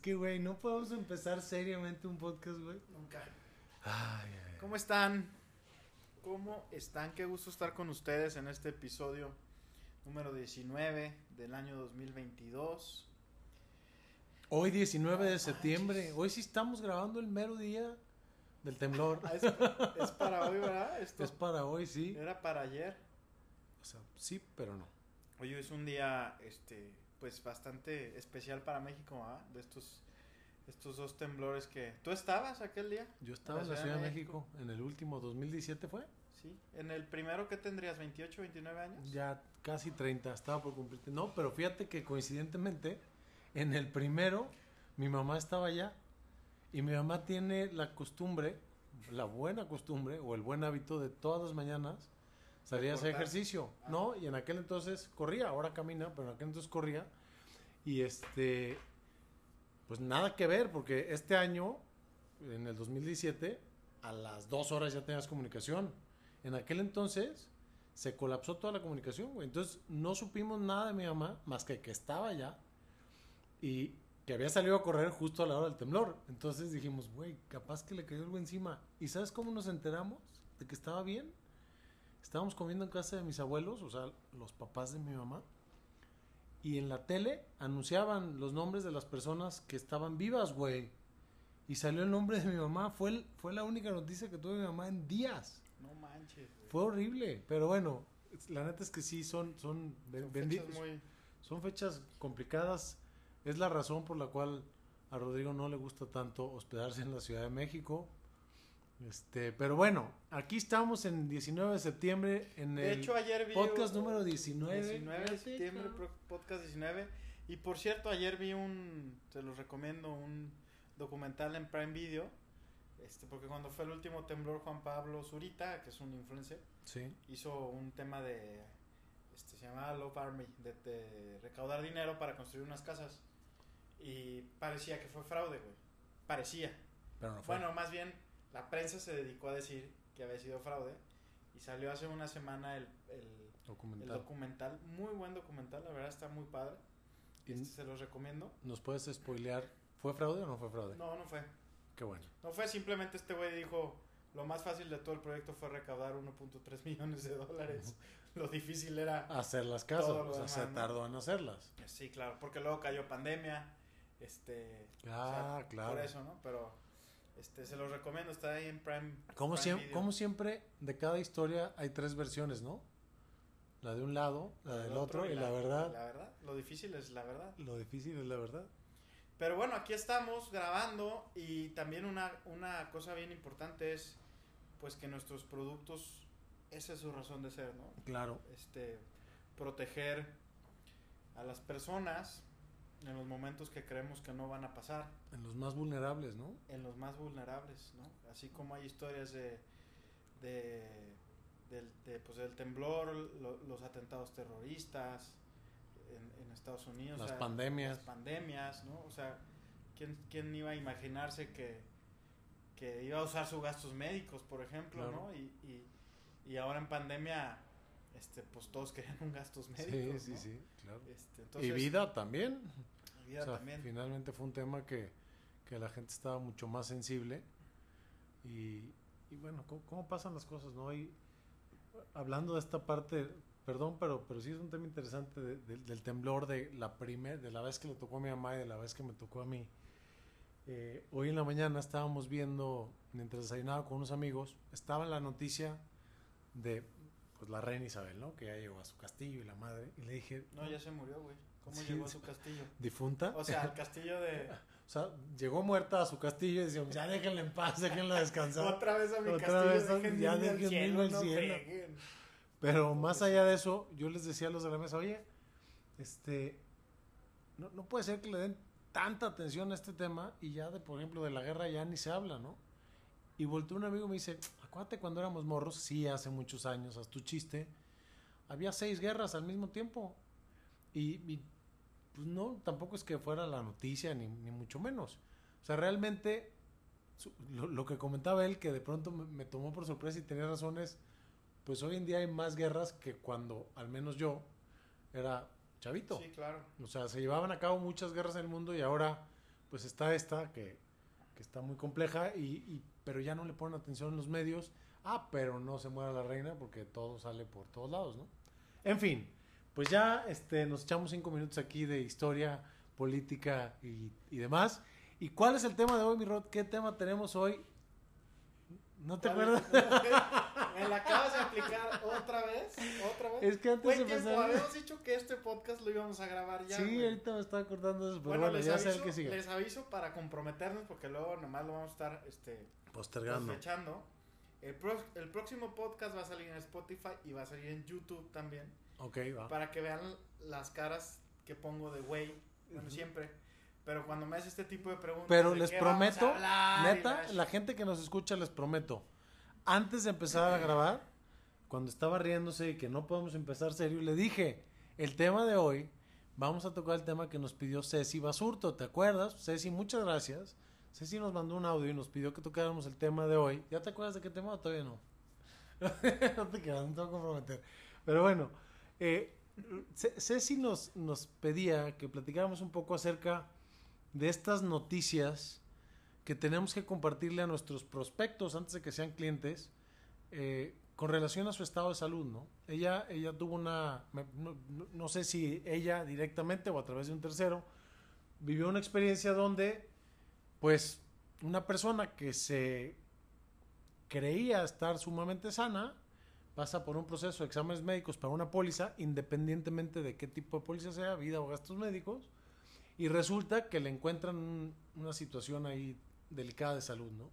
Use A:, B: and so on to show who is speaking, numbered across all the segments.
A: que, güey, no podemos empezar seriamente un podcast, güey.
B: Nunca.
A: Ay, ay,
B: ¿Cómo están? ¿Cómo están? Qué gusto estar con ustedes en este episodio número 19 del año 2022.
A: Hoy 19 de septiembre. Hoy sí estamos grabando el mero día del temblor.
B: Ah, es, es para hoy, ¿verdad? Esto
A: Es para hoy, sí.
B: era para ayer.
A: O sea, sí, pero no.
B: Hoy es un día, este, pues bastante especial para México, ¿ah? De estos, estos dos temblores que... ¿Tú estabas aquel día?
A: Yo estaba en la Ciudad de México, en el último 2017 fue.
B: Sí. ¿En el primero que tendrías? ¿28, 29 años?
A: Ya casi 30, estaba por cumplirte. No, pero fíjate que coincidentemente, en el primero, mi mamá estaba allá. Y mi mamá tiene la costumbre, la buena costumbre, o el buen hábito de todas las mañanas salir a hacer ejercicio.
B: Ah.
A: ¿No? Y en aquel entonces corría, ahora camina, pero en aquel entonces corría. Y este, pues nada que ver, porque este año, en el 2017, a las dos horas ya tenías comunicación. En aquel entonces se colapsó toda la comunicación, güey. Entonces no supimos nada de mi mamá, más que que estaba allá y que había salido a correr justo a la hora del temblor. Entonces dijimos, güey, capaz que le cayó algo encima. ¿Y sabes cómo nos enteramos de que estaba bien? Estábamos comiendo en casa de mis abuelos, o sea, los papás de mi mamá. Y en la tele anunciaban los nombres de las personas que estaban vivas, güey. Y salió el nombre de mi mamá. Fue, el- fue la única noticia que tuve mi mamá en días.
B: No manches. güey.
A: Fue horrible, pero bueno, la neta es que sí, son, son,
B: Son
A: bendi-
B: fechas muy...
A: son fechas complicadas. Es la razón por la cual a Rodrigo no le gusta tanto hospedarse en la Ciudad de México. Este, pero bueno, aquí estamos en 19 de septiembre en
B: De
A: el
B: hecho, ayer vi...
A: podcast número 19.
B: 19 de
A: Fíjate,
B: septiembre, podcast 19. Y por cierto, ayer vi un, se los recomiendo, un documental en Prime Video. Este, porque cuando fue el último temblor, Juan Pablo Zurita, que es un influencer,
A: Sí,
B: hizo un tema de, este, se llamaba Love Army, de, de recaudar dinero para construir unas casas. Y parecía que fue fraude, güey. Parecía.
A: pero no fue.
B: Bueno, más bien, la prensa se dedicó a decir que había sido fraude. Y salió hace una semana el, el, el
A: documental.
B: documental, muy buen documental, la verdad está muy padre. Este se los recomiendo.
A: ¿Nos puedes spoilear? ¿Fue fraude o no fue fraude?
B: No, no fue.
A: Qué bueno.
B: No fue simplemente este güey dijo, lo más fácil de todo el proyecto fue recaudar 1.3 millones de dólares. lo difícil era...
A: Hacer las casas,
B: Todo lo
A: o sea,
B: demás,
A: se tardó en hacerlas.
B: Sí, claro, porque luego cayó pandemia. Este...
A: Ah, claro.
B: Por eso, ¿no? Pero este se los recomiendo, está ahí en Prime.
A: Como,
B: Prime
A: siempre, como siempre, de cada historia hay tres versiones, ¿no? La de un lado, la del
B: El
A: otro, y la, verdad.
B: La verdad, lo difícil es la verdad.
A: Lo difícil es la verdad.
B: Pero bueno, aquí estamos grabando y también una, una cosa bien importante es pues que nuestros productos, esa es su razón de ser, ¿no?
A: Claro.
B: Este, proteger a las personas en los momentos que creemos que no van a pasar,
A: En los más vulnerables, ¿no?
B: en los más vulnerables, ¿no? Así como hay historias de, de, del, de, pues, del temblor, lo- los atentados terroristas en, en Estados Unidos.
A: Las
B: o sea,
A: pandemias.
B: las pandemias, ¿no? O sea, ¿quién, quién iba a imaginarse que, que iba a usar sus gastos médicos, por ejemplo,
A: Claro.
B: ¿no? Y, y, y ahora en pandemia, este, pues todos querían un gastos
A: Sí,
B: médicos,
A: sí,
B: ¿no?
A: sí, claro.
B: Este, entonces,
A: y vida también.
B: vida
A: o sea,
B: también.
A: finalmente fue un tema que, que la gente estaba mucho más sensible. Y, y bueno, ¿cómo, cómo pasan las cosas, no? Y hablando de esta parte, perdón, pero, pero sí es un tema interesante de- de- del temblor de la primer, de la vez que le tocó a mi mamá y de la vez que me tocó a mí. Eh, hoy en la mañana estábamos viendo, mientras desayunaba con unos amigos, estaba la noticia de pues la reina Isabel, ¿no? Que ya llegó a su castillo y la madre. Y le dije,
B: No, ya se murió, güey. ¿Cómo
A: Sí,
B: llegó a su castillo?
A: ¿difunta?
B: O sea, al castillo de...
A: O sea, llegó muerta a su castillo y decíamos, ya déjenla en paz, déjenla descansar.
B: Otra vez a mi
A: Otra
B: castillo,
A: vez,
B: déjenme
A: ya
B: al
A: déjenme
B: cielo,
A: al
B: no
A: cielo.
B: freguen.
A: Pero más allá de eso, yo les decía a los de la mesa, oye, este, no, no puede ser que le den tanta atención a este tema y ya de, por ejemplo, de la guerra ya ni se habla, ¿no? Y volteó un amigo y me dice, acuérdate cuando éramos morros, sí, hace muchos años, haz tu chiste, había seis guerras al mismo tiempo. Y, y, pues no, tampoco es que fuera la noticia, ni, ni mucho menos. O sea, realmente, lo, lo que comentaba él, que de pronto me, me tomó por sorpresa y tenía razones, pues hoy en día hay más guerras que cuando, al menos yo, era chavito.
B: Sí, claro.
A: O sea, se llevaban a cabo muchas guerras en el mundo y ahora, pues está esta que, que está muy compleja, y, y- pero ya no le ponen atención en los medios. Ah, pero no se muera la reina porque todo sale por todos lados, ¿no? En fin, pues ya este, nos echamos cinco minutos aquí de historia, política y, y demás. ¿Y cuál es el tema de hoy, mi Rod? ¿Qué tema tenemos hoy? ¿No te
B: ¿Cuál
A: acuerdas?
B: Me la acabas de aplicar otra vez, otra vez.
A: Es que antes de empezar...
B: habíamos dicho que este podcast lo íbamos a grabar ya.
A: sí,
B: güey.
A: ahorita me estaba acordando de eso, pero
B: Bueno,
A: bueno,
B: les,
A: ya sé
B: aviso,
A: el que sigue.
B: les aviso para comprometernos porque luego nomás lo vamos a estar este,
A: Postergando.
B: fechando. El, pro- el próximo podcast va a salir en Spotify y va a salir en YouTube también.
A: Ok, va.
B: Para que vean las caras que pongo de güey. Bueno,
A: Ujú.
B: siempre. Pero cuando me hace este tipo de preguntas.
A: Pero
B: de
A: les
B: qué vamos a
A: prometo, neta,
B: la-
A: la gente que nos escucha, les prometo, antes de empezar a grabar, cuando estaba riéndose y que no podemos empezar serio, le dije, el tema de hoy, vamos a tocar el tema que nos pidió Ceci Basurto, ¿te acuerdas? Ceci, muchas gracias. Ceci nos mandó un audio y nos pidió que tocáramos el tema de hoy. ¿Ya te acuerdas de qué tema todavía no? no te quedas, no te voy a comprometer. Pero bueno, eh, Ce- Ceci nos, nos pedía que platicáramos un poco acerca de estas noticias que tenemos que compartirle a nuestros prospectos antes de que sean clientes eh, con relación a su estado de salud, ¿no? Ella, ella tuvo una, no, no- sé si ella directamente o a través de un tercero, vivió una experiencia donde, pues, una persona que se creía estar sumamente sana, pasa por un proceso de exámenes médicos para una póliza, independientemente de qué tipo de póliza sea, vida o gastos médicos, y resulta que le encuentran un- una situación ahí delicada de salud, ¿no?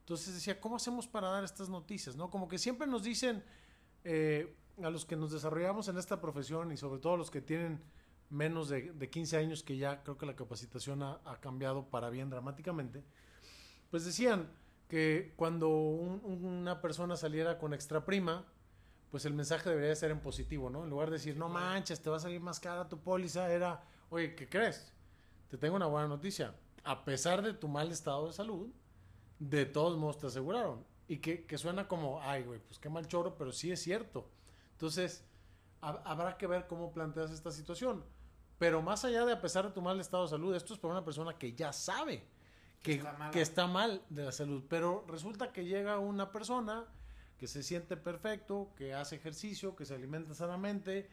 A: Entonces decía, ¿cómo hacemos para dar estas noticias, no? Como que siempre nos dicen eh, a los que nos desarrollamos en esta profesión y sobre todo los que tienen menos de, de 15 años, que ya creo que la capacitación ha, ha cambiado para bien dramáticamente, pues decían que cuando un- un- una persona saliera con extra prima, pues el mensaje debería ser en positivo, ¿no? En lugar de decir, no manches, te va a salir más cara tu póliza, era, oye, ¿qué crees? Te tengo una buena noticia. A pesar de tu mal estado de salud, de todos modos te aseguraron. Y que, que suena como, ay, güey, pues qué mal choro, pero sí es cierto. Entonces, ha- habrá que ver cómo planteas esta situación. Pero más allá de a pesar de tu mal estado de salud, esto es para una persona que ya sabe que,
B: está
A: que está mal de la salud. Pero resulta que llega una persona que se siente perfecto, que hace ejercicio, que se alimenta sanamente,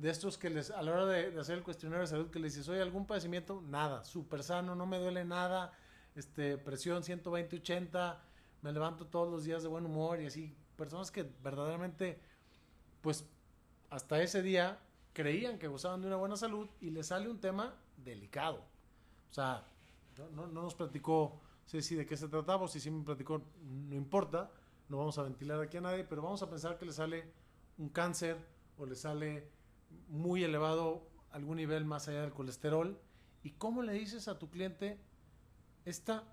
A: de estos que les, a la hora de, de hacer el cuestionario de salud, que les dices, oye, ¿algún padecimiento? Nada, súper sano, no me duele nada, este, presión 120, 80, me levanto todos los días de buen humor y así, personas que verdaderamente, pues, hasta ese día creían que gozaban de una buena salud y les sale un tema delicado. O sea, no, no- no nos platicó Ceci de qué se trataba, o si sí me platicó, no importa, no vamos a ventilar aquí a nadie, pero vamos a pensar que le sale un cáncer o le sale muy elevado algún nivel más allá del colesterol. ¿Y cómo le dices a tu cliente esta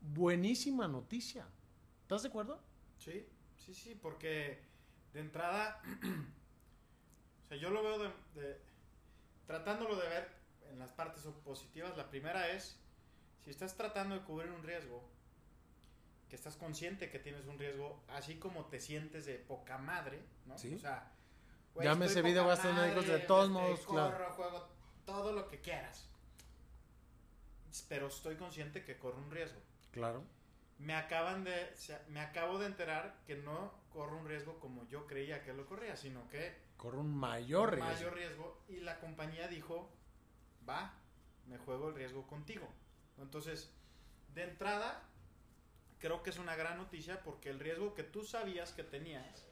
A: buenísima noticia? ¿Estás de acuerdo?
B: Sí, sí, sí, porque de entrada, o sea, yo lo veo de, de- tratándolo de ver en las partes positivas. La primera es, si estás tratando de cubrir un riesgo, que estás consciente que tienes un riesgo, así como te sientes de poca madre, ¿no?
A: Sí.
B: O sea, güey,
A: Llámese
B: estoy
A: video,
B: poca
A: gastos médicos, de todos modos,
B: corro,
A: claro.
B: juego, todo lo que quieras. Pero estoy consciente que corro un riesgo.
A: Claro.
B: Me acaban de, se- me acabo de enterar que no corro un riesgo como yo creía que lo corría, sino que
A: Corre un mayor
B: un
A: riesgo.
B: mayor riesgo y la compañía dijo, va, me juego el riesgo contigo. Entonces, de entrada, creo que es una gran noticia porque el riesgo que tú sabías que tenías,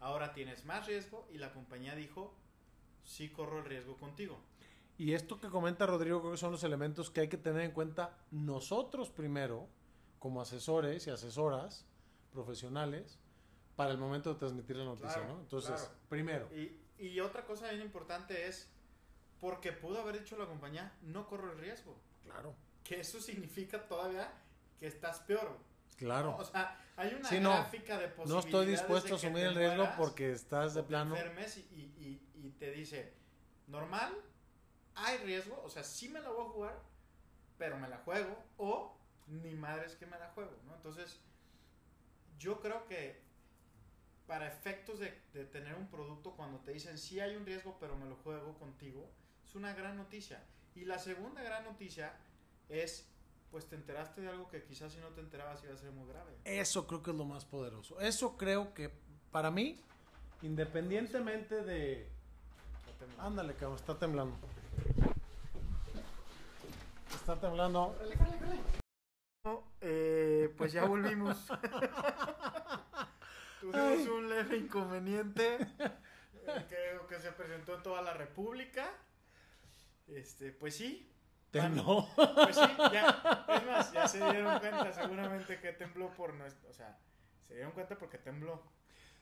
B: ahora tienes más riesgo y la compañía dijo, sí corro el riesgo contigo.
A: Y esto que comenta Rodrigo creo que son los elementos que hay que tener en cuenta nosotros primero, como asesores y asesoras profesionales, para el momento de transmitir la noticia,
B: Claro,
A: ¿no? Entonces,
B: claro.
A: primero,
B: Y, y otra cosa bien importante es, porque pudo haber dicho la compañía, no corro el riesgo.
A: claro,
B: Que eso significa todavía que estás peor.
A: Claro.
B: O sea, hay una
A: Sí, no.
B: gráfica de
A: No
B: posibilidades.
A: estoy dispuesto a asumir el riesgo porque estás de
B: te
A: plano.
B: enfermes y, y- te dice, normal, hay riesgo, o sea, sí me la voy a jugar, pero me la juego, o ni madres que me la juego, ¿no? Entonces, yo creo que para efectos de, de tener un producto, cuando te dicen sí hay un riesgo, pero me lo juego contigo, es una gran noticia. Y la segunda gran noticia es, pues te enteraste de algo que quizás si no te enterabas iba a ser muy grave.
A: Eso creo que es lo más poderoso. Eso creo que para mí, independientemente de... Ándale, cabrón, está temblando. Está temblando.
B: Eh, pues ya volvimos. Tuvimos un leve inconveniente. eh, creo que se presentó en toda la República. Este, pues sí.
A: Tembló.
B: Pues sí, ya. Es más, ya se dieron cuenta seguramente que tembló por nuestro. O sea, se dieron cuenta porque tembló.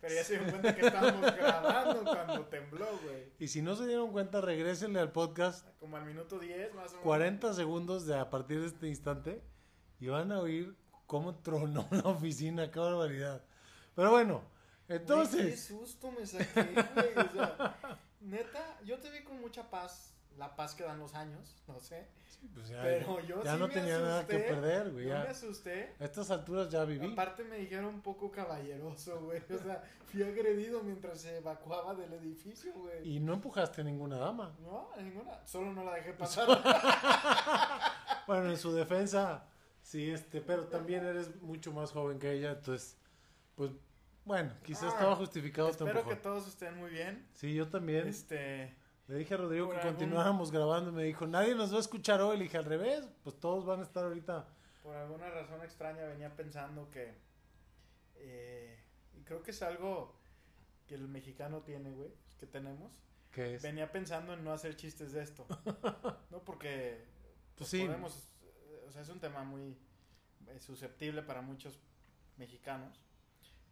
B: Pero ya se dieron cuenta que estábamos grabando cuando tembló, güey.
A: Y si no se dieron cuenta, regrésenle al podcast
B: Como al minuto 10 más o menos.
A: 40 segundos de a partir de este instante y van a oír cómo tronó la oficina, qué barbaridad. Pero bueno, entonces,
B: qué susto me saqué, güey. O sea, neta, yo te vi con mucha paz. La paz que dan los años, no sé.
A: pues ya,
B: Pero yo
A: ya
B: sí
A: no
B: me
A: tenía nada que perder, güey.
B: Yo
A: ya.
B: me asusté.
A: A estas alturas ya viví.
B: Aparte me dijeron un poco caballeroso, güey. O sea, fui agredido mientras se evacuaba del edificio, güey.
A: Y no empujaste a ninguna dama.
B: No, a ninguna. Solo no la dejé pasar.
A: Bueno, en su defensa, sí, este, pero también eres mucho más joven que ella, entonces, pues, bueno, quizás
B: Ah,
A: estaba justificado
B: Espero que todos estén muy bien.
A: Sí, yo también.
B: Este,
A: Le dije a Rodrigo que
B: algún-
A: continuáramos grabando y me dijo, nadie nos va a escuchar hoy. Le dije, al revés, pues todos van a estar ahorita.
B: por alguna razón extraña venía pensando que... eh, y creo que es algo que el mexicano tiene, güey. Que tenemos.
A: que es?
B: Venía pensando en no hacer chistes de esto. no porque
A: Pues sí.
B: podemos, o sea, es un tema muy eh, susceptible para muchos mexicanos.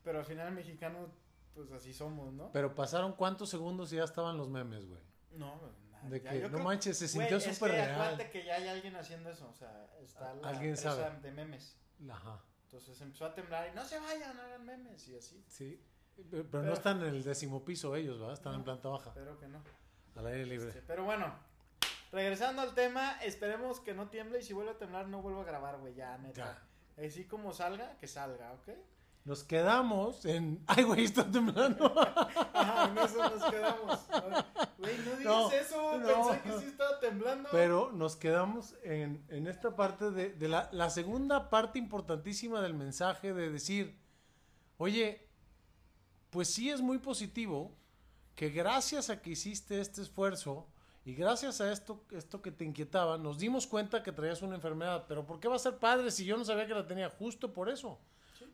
B: Pero al final el mexicano, pues así somos, ¿no?
A: Pero pasaron cuántos segundos y ya estaban los memes, güey.
B: No, nada,
A: De
B: ya,
A: que, no manches, se sintió súper real.
B: acuérdate que ya hay alguien haciendo eso, o sea, está la
A: Alguien
B: empresa
A: sabe.
B: de memes.
A: Ajá,
B: Entonces empezó a temblar y no se vayan, hagan memes y así.
A: sí. Pero,
B: Pero-
A: no están en el décimo piso ellos, ¿verdad? Están en planta baja,
B: Espero que no.
A: al aire libre.
B: Este, pero bueno, regresando al tema, esperemos que no tiemble y si vuelve a temblar no vuelvo a grabar, güey, ya, neta.
A: Ya.
B: Así como salga, que salga, ¿ok?
A: Nos quedamos en... Ay, güey, está temblando.
B: Ajá, en eso nos quedamos. Güey, no digas
A: No,
B: eso,
A: no.
B: pensé que sí estaba temblando.
A: Pero nos quedamos en, en esta parte de, de la, la segunda parte importantísima del mensaje de decir, oye, pues sí es muy positivo que gracias a que hiciste este esfuerzo y gracias a esto, esto que te inquietaba, nos dimos cuenta que traías una enfermedad. Pero ¿por qué va a ser padre si yo no sabía que la tenía? Justo por eso.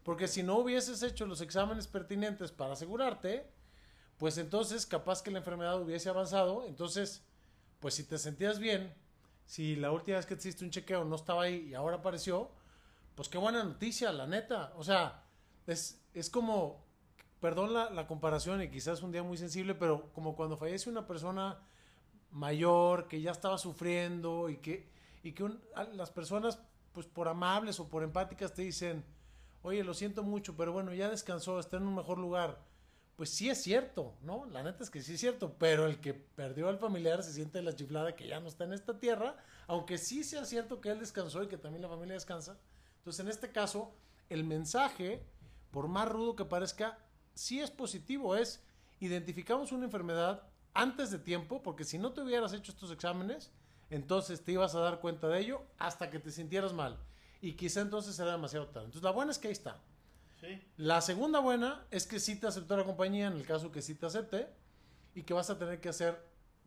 A: Porque si no hubieses hecho los exámenes pertinentes para asegurarte, pues entonces capaz que la enfermedad hubiese avanzado. Entonces, pues si te sentías bien, si la última vez que te hiciste un chequeo no estaba ahí y ahora apareció, pues qué buena noticia, la neta. O sea, es, es como, perdón la, la comparación y quizás un día muy sensible, pero como cuando fallece una persona mayor que ya estaba sufriendo y que, y que las personas, pues por amables o por empáticas te dicen, oye, lo siento mucho, pero bueno, ya descansó, está en un mejor lugar. Pues sí es cierto, ¿no? La neta es que sí es cierto, pero el que perdió al familiar se siente la chiflada que ya no está en esta tierra, aunque sí sea cierto que él descansó y que también la familia descansa. Entonces, en este caso, el mensaje, por más rudo que parezca, sí es positivo, es identificamos una enfermedad antes de tiempo, porque si no te hubieras hecho estos exámenes, entonces te ibas a dar cuenta de ello hasta que te sintieras mal. Y quizá entonces era demasiado tarde. Entonces, la buena es que ahí está.
B: Sí,
A: La segunda buena es que sí te aceptó la compañía en el caso que sí te acepte y que vas a tener que hacer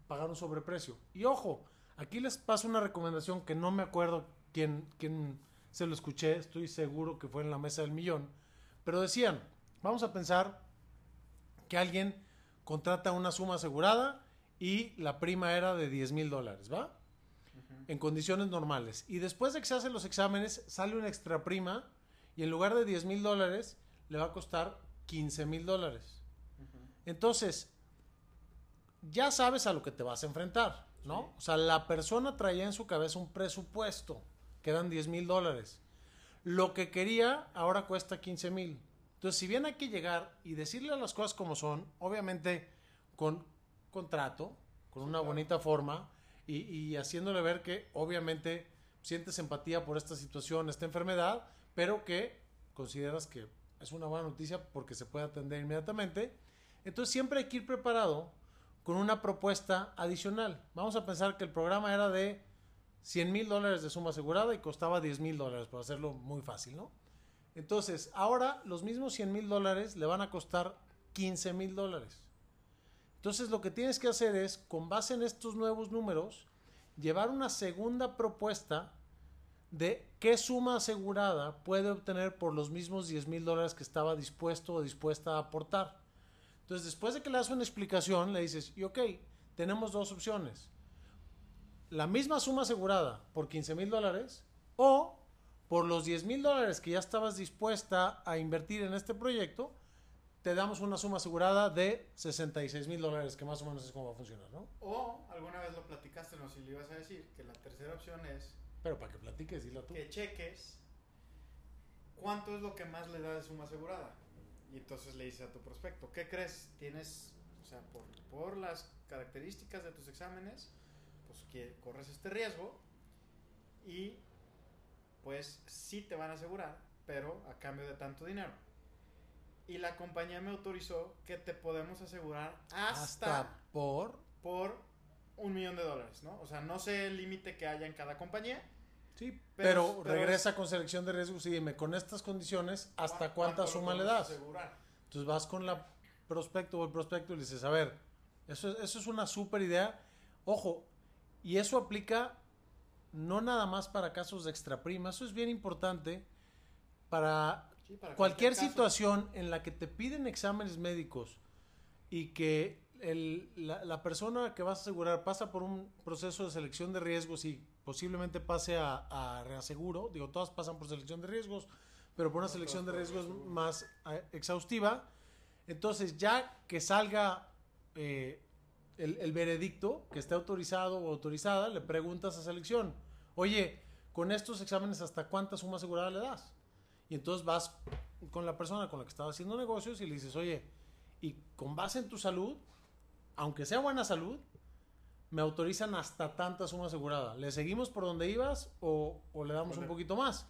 A: pagar un sobreprecio. Y ojo, aquí les paso una recomendación que no me acuerdo quién, quién se lo escuché, estoy seguro que fue en la mesa del millón, pero decían, vamos a pensar que alguien contrata una suma asegurada y la prima era de 10 mil dólares, ¿va? En condiciones normales. Y después de que se hacen los exámenes, sale una extra prima y en lugar de 10 mil dólares, le va a costar 15 mil dólares. Entonces, ya sabes a lo que te vas a enfrentar, ¿no?
B: Sí.
A: O sea, la persona traía en su cabeza un presupuesto, que eran 10 mil dólares. Lo que quería ahora cuesta 15 mil. Entonces, si bien hay que llegar y decirle las cosas como son, obviamente con contrato, con una
B: claro.
A: bonita forma y, haciéndole ver que obviamente sientes empatía por esta situación, esta enfermedad, pero que consideras que es una buena noticia porque se puede atender inmediatamente. Entonces siempre hay que ir preparado con una propuesta adicional. Vamos a pensar que el programa era de 100 mil dólares de suma asegurada y costaba 10 mil dólares, para hacerlo muy fácil, ¿no? Entonces, ahora los mismos 100 mil dólares le van a costar 15 mil dólares. Entonces, lo que tienes que hacer es, con base en estos nuevos números, llevar una segunda propuesta de qué suma asegurada puede obtener por los mismos 10 mil dólares que estaba dispuesto o dispuesta a aportar. Entonces, después de que le das una explicación, le dices, y ok, tenemos dos opciones. La misma suma asegurada por 15 mil dólares o por los 10 mil dólares que ya estabas dispuesta a invertir en este proyecto, te damos una suma asegurada de 66 mil dólares, que más o menos es como va a funcionar, ¿no?
B: O alguna vez lo platicaste, no sé si le ibas a decir, que la tercera opción es
A: Pero para que platiques, dila tú.
B: que cheques cuánto es lo que más le da de suma asegurada. Y entonces le dices a tu prospecto, ¿qué crees? Tienes, o sea, por, por las características de tus exámenes, pues que corres este riesgo y pues sí te van a asegurar, pero a cambio de tanto dinero. Y la compañía me autorizó que te podemos asegurar hasta,
A: Hasta por...
B: por un millón de dólares, ¿no? O sea, no sé el límite que haya en cada compañía.
A: Sí,
B: Pero-
A: pero,
B: pero
A: regresa con selección de riesgos y dime, con estas condiciones, ¿hasta
B: ¿Cuánto
A: cuánta suma le das?
B: asegurar?
A: Entonces vas con la prospecto o el prospecto y le dices, a ver, eso, eso es una súper idea. Ojo, y eso aplica no nada más para casos de extra prima, eso es bien importante para
B: Sí, para
A: cualquier situación en la que te piden exámenes médicos y que el- la, la persona que vas a asegurar pasa por un proceso de selección de riesgos y posiblemente pase a, a reaseguro, digo, todas pasan por selección de riesgos, pero por una
B: No,
A: selección de riesgos más eh, exhaustiva, entonces ya que salga eh, el, el veredicto, que esté autorizado o autorizada, le preguntas a selección, oye, con estos exámenes, ¿hasta cuánta suma asegurada le das? Y entonces vas con la persona con la que estaba haciendo negocios y le dices, oye, y con base en tu salud, aunque sea buena salud, me autorizan hasta tanta suma asegurada. ¿Le seguimos por donde ibas o, o le damos un poquito más?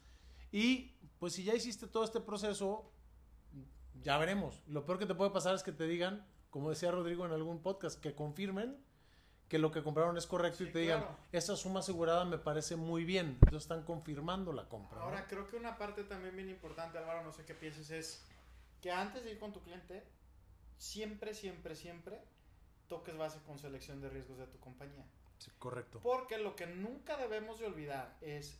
A: Y pues si ya hiciste todo este proceso, ya veremos. Lo peor que te puede pasar es que te digan, como decía Rodrigo en algún podcast, que confirmen que lo que compraron es correcto y te digan,
B: claro.
A: esa suma asegurada me parece muy bien. Entonces están confirmando la compra. ¿no?
B: Ahora, creo que una parte también bien importante, Álvaro, no sé qué pienses, es que antes de ir con tu cliente, siempre, siempre, siempre toques base con selección de riesgos de tu compañía.
A: Sí, correcto.
B: Porque lo que nunca debemos de olvidar es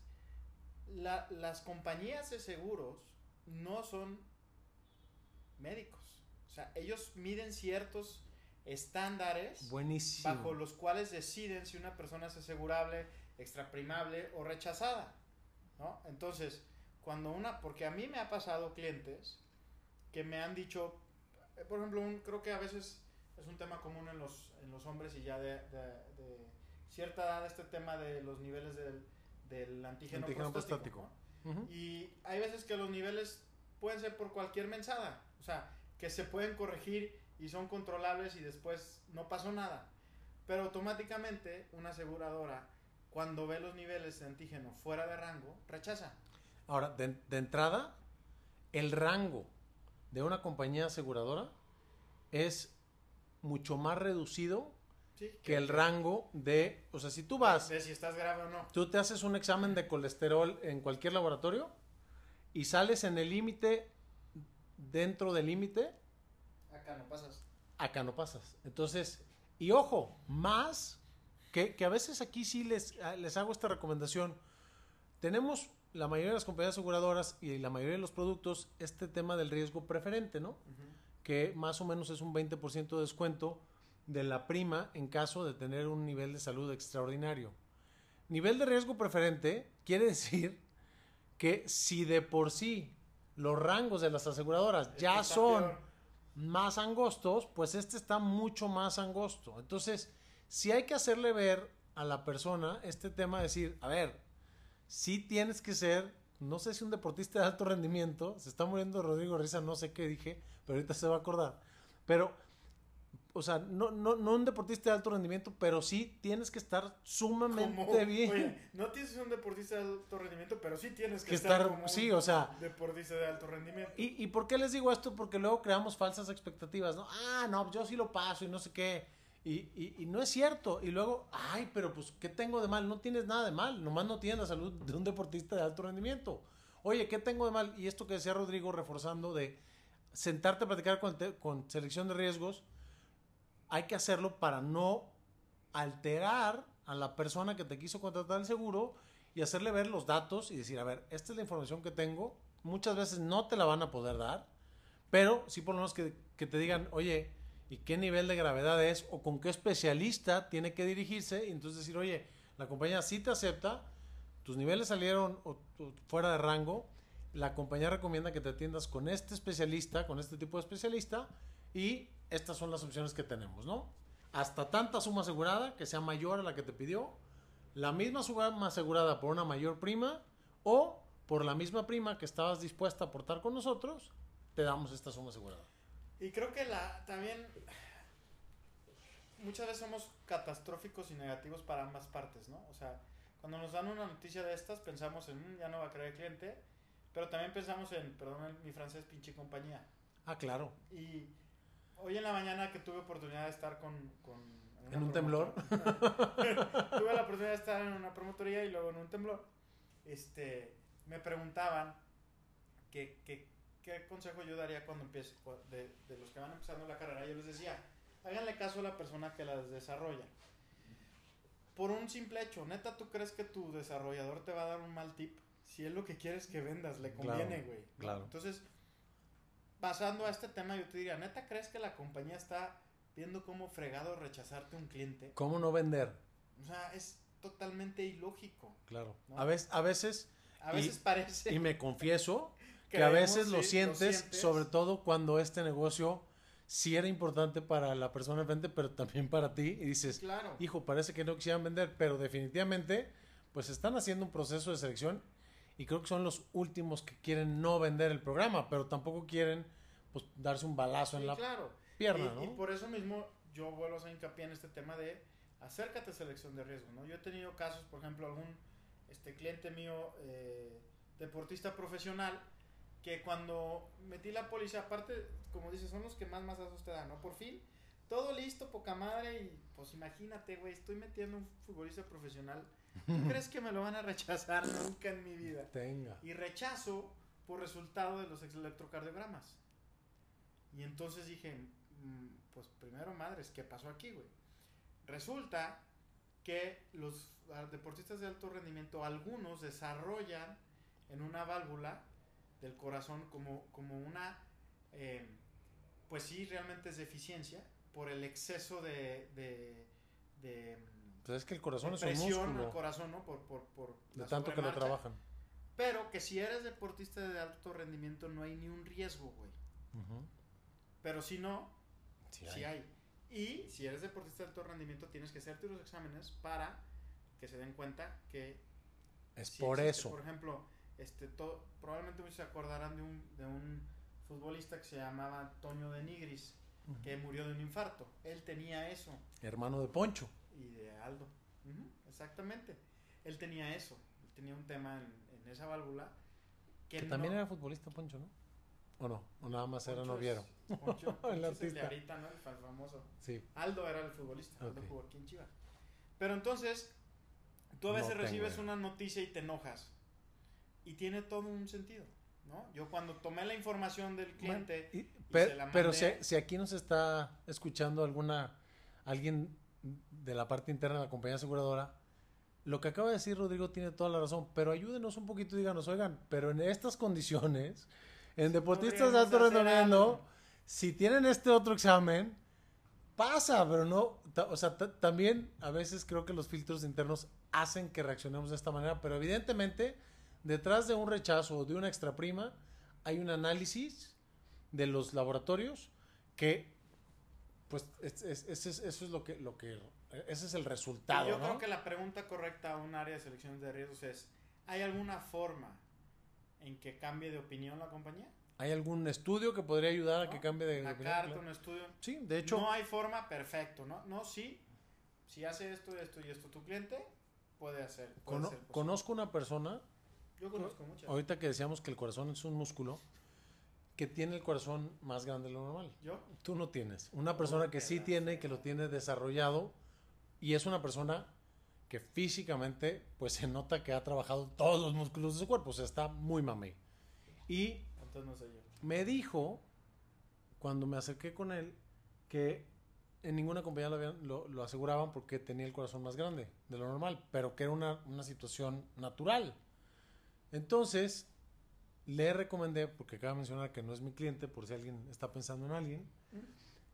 B: la- las compañías de seguros no son médicos. O sea, ellos miden ciertos estándares
A: Buenísimo.
B: bajo los cuales deciden si una persona es asegurable, extraprimable o rechazada. ¿no? Entonces, cuando una, porque a mí me ha pasado clientes que me han dicho, eh, por ejemplo, un- creo que a veces es un tema común en los, en los hombres y ya de, de- de cierta edad este tema de los niveles del, del antígeno,
A: Antígeno
B: prostático. ¿no?
A: Ujú.
B: Y hay veces que los niveles pueden ser por cualquier mensada. O sea, que se pueden corregir y son controlables y después no pasó nada. Pero automáticamente una aseguradora, cuando ve los niveles de antígeno fuera de rango, rechaza.
A: Ahora, de, de entrada, el rango de una compañía aseguradora es mucho más reducido
B: ¿sí?
A: que el rango de, o sea, si tú vas,
B: De si estás grave o no.
A: tú te haces un examen de colesterol en cualquier laboratorio y sales en el límite, dentro del límite,
B: Acá no pasas.
A: acá no pasas. Entonces, y ojo, más que, que a veces aquí sí les, ah, les hago esta recomendación. Tenemos la mayoría de las compañías aseguradoras y la mayoría de los productos este tema del riesgo preferente, ¿no? Que más o menos es un 20% de descuento de la prima en caso de tener un nivel de salud extraordinario. Nivel de riesgo preferente quiere decir que si de por sí los rangos de las aseguradoras ya son
B: peor.
A: Más angostos, pues este está mucho más angosto. Entonces, si hay que hacerle ver a la persona este tema, decir, a ver, si tienes que ser, no sé si un deportista de alto rendimiento, se está muriendo Rodrigo Risa, no sé qué dije, pero ahorita se va a acordar. Pero, o sea, no, no, no un deportista de alto rendimiento, pero sí tienes que estar sumamente
B: Como-
A: bien.
B: oye, no tienes un deportista de alto rendimiento, pero sí tienes que,
A: que
B: estar,
A: estar,
B: como
A: sí,
B: un
A: o sea,
B: deportista de alto rendimiento.
A: ¿Y, ¿Y por qué les digo esto? Porque luego creamos falsas expectativas, ¿no? Ah, no, yo sí lo paso y no sé qué. Y, y, y, no es cierto. Y luego, ay, pero pues, ¿qué tengo de mal? No tienes nada de mal. Nomás no tienes la salud de un deportista de alto rendimiento. Oye, ¿qué tengo de mal? Y esto que decía Rodrigo reforzando de sentarte a platicar con, con selección de riesgos, hay que hacerlo para no alterar a la persona que te quiso contratar el seguro y hacerle ver los datos y decir, a ver, esta es la información que tengo. Muchas veces no te la van a poder dar, pero sí por lo menos que, que te digan, oye, ¿y qué nivel de gravedad es? O con qué especialista tiene que dirigirse. Y entonces decir, oye, la compañía sí te acepta, tus niveles salieron fuera de rango, la compañía recomienda que te atiendas con este especialista, con este tipo de especialista, y estas son las opciones que tenemos, ¿no? Hasta tanta suma asegurada que sea mayor a la que te pidió, la misma suma asegurada por una mayor prima, o por la misma prima que estabas dispuesta a aportar con nosotros, te damos esta suma asegurada.
B: Y creo que la también muchas veces somos catastróficos y negativos para ambas partes, ¿no? O sea, cuando nos dan una noticia de estas, pensamos en, mm, ya no va a creer el cliente, pero también pensamos en, perdón mi francés, pinche compañía.
A: Ah, claro.
B: Y hoy en la mañana que tuve oportunidad de estar con... con
A: ¿En un temblor?
B: tuve la oportunidad de estar en una promotoría y luego en un temblor. Este, me preguntaban qué, qué, qué consejo yo daría cuando empiece, de, de los que van empezando la carrera. Yo les decía, háganle caso a la persona que las desarrolla por un simple hecho. Neta, ¿tú crees que tu desarrollador te va a dar un mal tip? Si es lo que quieres que vendas, le conviene, güey.
A: Claro,
B: Entonces, pasando a este tema, yo te diría, ¿neta crees que la compañía está viendo cómo fregado rechazarte un cliente?
A: ¿Cómo no vender?
B: O sea, es totalmente ilógico.
A: Claro. A veces, a veces.
B: A veces parece.
A: Y me confieso que a veces lo, sientes, lo sientes, sobre todo cuando este negocio sí era importante para la persona enfrente, pero también para ti. Y dices,
B: claro.
A: hijo, parece que no quisieran vender, pero definitivamente, pues están haciendo un proceso de selección y creo que son los últimos que quieren no vender el programa, pero tampoco quieren pues darse un balazo
B: sí,
A: en la
B: claro.
A: pierna,
B: y,
A: ¿no?
B: Y por eso mismo yo vuelvo a hacer hincapié en este tema de acércate a selección de riesgo, ¿no? Yo he tenido casos, por ejemplo, algún este cliente mío, eh, deportista profesional, que cuando metí la póliza, aparte, como dices, son los que más masazos te dan, ¿no? Por fin, todo listo, poca madre, y pues imagínate, güey, estoy metiendo un futbolista profesional. ¿Tú crees que me lo van a rechazar nunca en mi vida?
A: Tenga.
B: Y rechazo por resultado de los electrocardiogramas. Y entonces dije, mmm, pues primero, madres, ¿qué pasó aquí, güey? Resulta que los deportistas de alto rendimiento, algunos desarrollan en una válvula del corazón como, como una, eh, pues sí, realmente es deficiencia por el exceso de... de, de
A: pues es que el corazón es un músculo.
B: al corazón, ¿no? Por, por, por
A: De tanto que lo trabajan.
B: Pero que si eres deportista de alto rendimiento no hay ni un riesgo, güey.
A: Ujú.
B: Pero si no,
A: Sí,
B: sí
A: hay.
B: hay. Y si eres deportista de alto rendimiento tienes que hacerte los exámenes para que se den cuenta que
A: Es
B: sí
A: por
B: existe.
A: eso.
B: Por ejemplo, este, probablemente muchos se acordarán de un, de un futbolista que se llamaba Antonio de Nigris,
A: Ujú.
B: que murió de un infarto. Él tenía eso.
A: Hermano de Poncho.
B: Y de Aldo. Exactamente. Él tenía eso. Él tenía un tema en, en esa válvula. Que,
A: Que
B: no-
A: también era futbolista Poncho, ¿no? ¿O no? ¿O nada más era noviero?
B: es- Poncho,
A: El
B: Poncho es el de
A: artista.
B: ahorita, ¿no? El fa- famoso.
A: Sí.
B: Aldo era el futbolista. Aldo jugó aquí en Chivas. Pero entonces, tú a veces recibes una noticia y te enojas. Y tiene todo un sentido, ¿no? Yo cuando tomé la información del cliente,
A: Y-
B: y
A: pe-
B: se la
A: pero si, si aquí nos está escuchando alguna alguien de la parte interna de la compañía aseguradora, lo que acaba de decir Rodrigo tiene toda la razón, pero ayúdenos un poquito y díganos, oigan, pero en estas condiciones, en deportistas de alto rendimiento, si tienen este otro examen, pasa, pero no, o sea, ta- también a veces creo que los filtros internos hacen que reaccionemos de esta manera, pero evidentemente detrás de un rechazo o de una extra prima hay un análisis de los laboratorios que pues es- es- ese es- eso es lo que lo que ese es el resultado,
B: yo
A: ¿no?
B: creo que la pregunta correcta a un área de selección de riesgos es, ¿hay alguna forma en que cambie de opinión la compañía?
A: ¿Hay algún estudio que podría ayudar a que cambie de,
B: Una
A: opinión?
B: carta, un estudio.
A: Sí, de hecho,
B: no hay forma, perfecto, ¿no? No, sí. Si hace esto, esto y esto tu cliente, puede hacer. Puede
A: cono- conozco una persona
B: Yo conozco muchas.
A: ahorita que decíamos que el corazón es un músculo, que tiene el corazón más grande de lo normal.
B: ¿Yo?
A: Tú no tienes. Una persona que sí tiene, que lo tiene desarrollado y es una persona que físicamente pues se nota que ha trabajado todos los músculos de su cuerpo, o sea, está muy mamey. Y
B: Entonces no sé yo.
A: me dijo, cuando me acerqué con él, que en ninguna compañía lo, habían- lo- lo aseguraban porque tenía el corazón más grande de lo normal, pero que era una, una situación natural. Entonces, le recomendé, porque acaba de mencionar que no es mi cliente, por si alguien está pensando en alguien,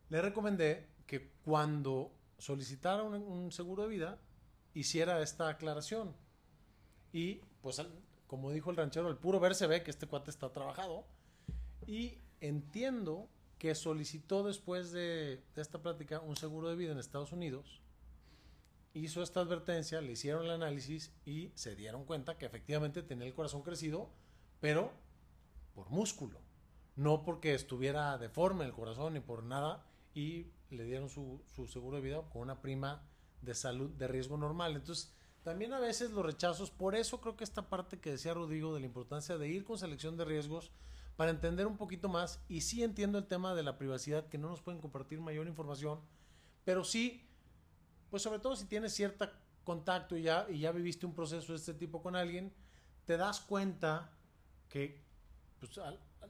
A: le recomendé que cuando solicitara un, un seguro de vida, hiciera esta aclaración. Y, pues, al- como dijo el ranchero, el puro ver se ve que este cuate está trabajado. Y entiendo que solicitó después de, de esta plática un seguro de vida en Estados Unidos. Hizo esta advertencia, le hicieron el análisis y se dieron cuenta que efectivamente tenía el corazón crecido, pero por músculo. No porque estuviera deforme el corazón ni por nada. Y le dieron su, su seguro de vida con una prima de salud de riesgo normal. Entonces, también a veces los rechazos, por eso creo que esta parte que decía Rodrigo de la importancia de ir con selección de riesgos para entender un poquito más y sí entiendo el tema de la privacidad que no nos pueden compartir mayor información, pero sí, pues sobre todo si tienes cierto contacto y ya, y ya viviste un proceso de este tipo con alguien, te das cuenta que pues,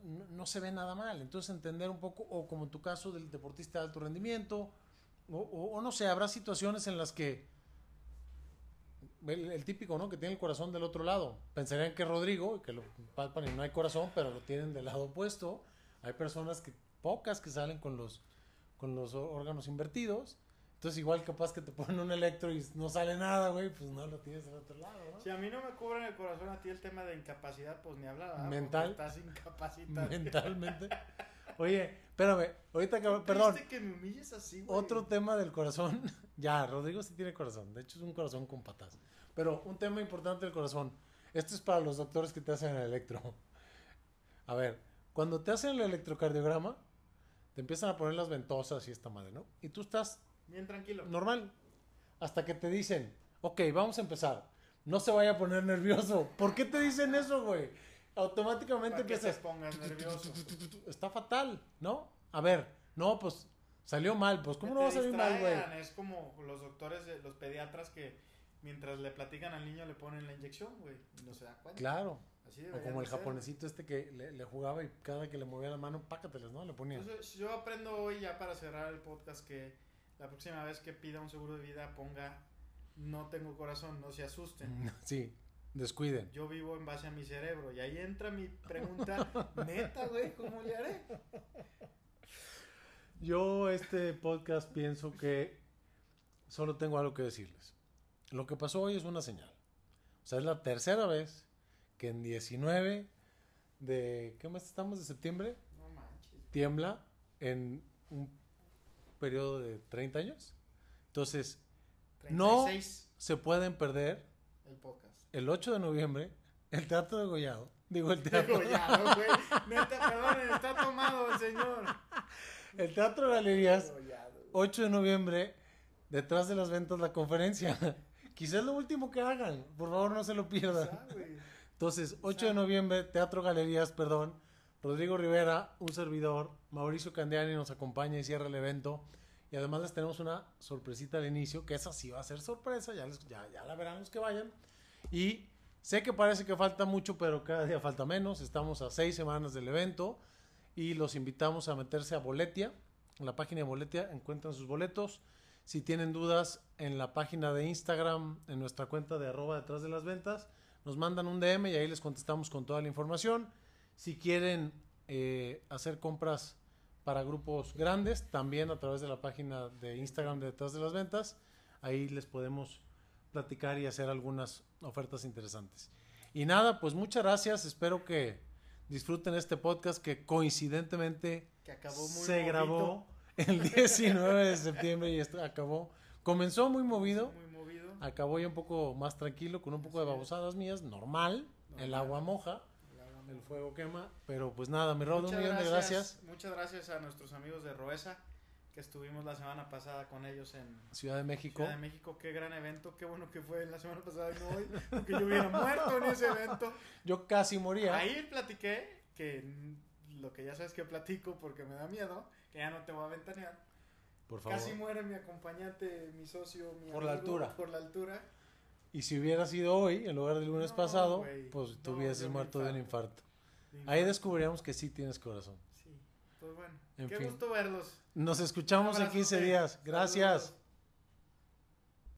A: no, se ve nada mal. Entonces entender un poco, o como en tu caso del deportista de alto rendimiento, o, no sé, habrá situaciones en las que el, típico, ¿no? Que tiene el corazón del otro lado. Pensarían que Rodrigo, que lo palpan y no hay corazón, pero lo tienen del lado opuesto. Hay personas que, pocas que salen con los, con los órganos invertidos. Entonces igual capaz que te ponen un electro y no sale nada, güey, pues no lo tienes del otro lado, ¿no?
B: Si a mí no me cubren el corazón a ti el tema de incapacidad, pues ni hablar. ¿verdad?
A: Mental.
B: Porque Estás incapacitado.
A: Mentalmente. Oye, espérame, ahorita que, perdón,
B: que me humilles así, güey.
A: otro tema del corazón. ya, Rodrigo sí tiene corazón, de hecho es un corazón con patas. Pero un tema importante del corazón. Esto es para los doctores que te hacen el electro. A ver, cuando te hacen el electrocardiograma, te empiezan a poner las ventosas y esta madre, ¿no? Y tú estás
B: Bien tranquilo.
A: normal. Hasta que te dicen, ok, vamos a empezar. No se vaya a poner nervioso. ¿Por qué te dicen eso, güey? Automáticamente
B: que te
A: empiezas.
B: pongas nervioso.
A: Está fatal, ¿no? A ver, no, pues salió mal. Pues, ¿cómo
B: Que
A: no va a
B: te
A: salir mal, güey?
B: Es como los doctores, de- los pediatras que mientras le platican al niño le ponen la inyección, güey. No se da cuenta.
A: Claro.
B: Así
A: O como el
B: ser.
A: japonesito este que le, le jugaba y cada que le movía la mano, pácateles, ¿no? Le ponía.
B: Entonces, yo aprendo hoy ya para cerrar el podcast que la próxima vez que pida un seguro de vida ponga no tengo corazón, no se asusten.
A: Sí, descuiden.
B: Yo vivo en base a mi cerebro y ahí entra mi pregunta neta, güey, ¿cómo le haré?
A: Yo este podcast pienso que solo tengo algo que decirles. Lo que pasó hoy es una señal. O sea, es la tercera vez que en 19 de... ¿Qué mes estamos? ¿De septiembre?
B: No manches.
A: Tiembla en un periodo de 30 años. Entonces, No.
B: 36
A: se pueden perder
B: el podcast.
A: el 8 de noviembre el Teatro de Gollado. Digo, el Teatro,
B: Degollado, güey. Neta, perdón, está tomado el señor.
A: el teatro de Galerías
B: Degollado.
A: 8 de noviembre, detrás de las ventas, la conferencia. Quizás lo último que hagan. Por favor, no se lo pierdan. Entonces, 8 de noviembre, Teatro Galerías, perdón. Rodrigo Rivera, un servidor. Mauricio Candiani nos acompaña y cierra el evento. Y además les tenemos una sorpresita al inicio, que esa sí va a ser sorpresa. Ya, la verán los que vayan. Y sé que parece que falta mucho, pero cada día falta menos. Estamos a seis semanas del evento. Y los invitamos a meterse a Boletia. En la página de Boletia encuentran sus boletos. Si tienen dudas en la página de Instagram, en nuestra cuenta de arroba detrás de las ventas, nos mandan un DM y ahí les contestamos con toda la información. Si quieren eh, hacer compras para grupos grandes, también a través de la página de Instagram de detrás de las ventas, ahí les podemos platicar y hacer algunas ofertas interesantes. Y nada, pues muchas gracias. Espero que disfruten este podcast que coincidentemente
B: Que acabó muy
A: se
B: movido,
A: grabó el 19 de septiembre y esto acabó. Comenzó muy movido,
B: Muy movido.
A: acabó ya un poco más tranquilo, con un poco de babosadas mías, normal. El
B: Normal.
A: agua moja, el fuego quema. Pero pues nada, mi Rod, un millón de gracias.
B: Muchas gracias a nuestros amigos de Roesa, que estuvimos la semana pasada con ellos en
A: Ciudad de México.
B: Ciudad de México. Qué gran evento, qué bueno que fue la semana pasada y no hoy, porque yo hubiera muerto en ese evento.
A: Yo casi moría.
B: Ahí platiqué que lo que ya sabes que platico porque me da miedo, que ya no te voy a ventanear.
A: Por favor.
B: Casi muere mi acompañante, mi socio, mi
A: Por la altura.
B: Por la altura.
A: Y si hubiera sido hoy, en lugar del lunes
B: No,
A: pasado, pues
B: No,
A: tú hubieses muerto de un
B: infarto.
A: infarto. Ahí descubriríamos que sí tienes corazón.
B: Sí, pues bueno.
A: En
B: Qué
A: fin.
B: gusto verlos.
A: Nos escuchamos en 15
B: abrazote.
A: días. Gracias.
B: Saludos.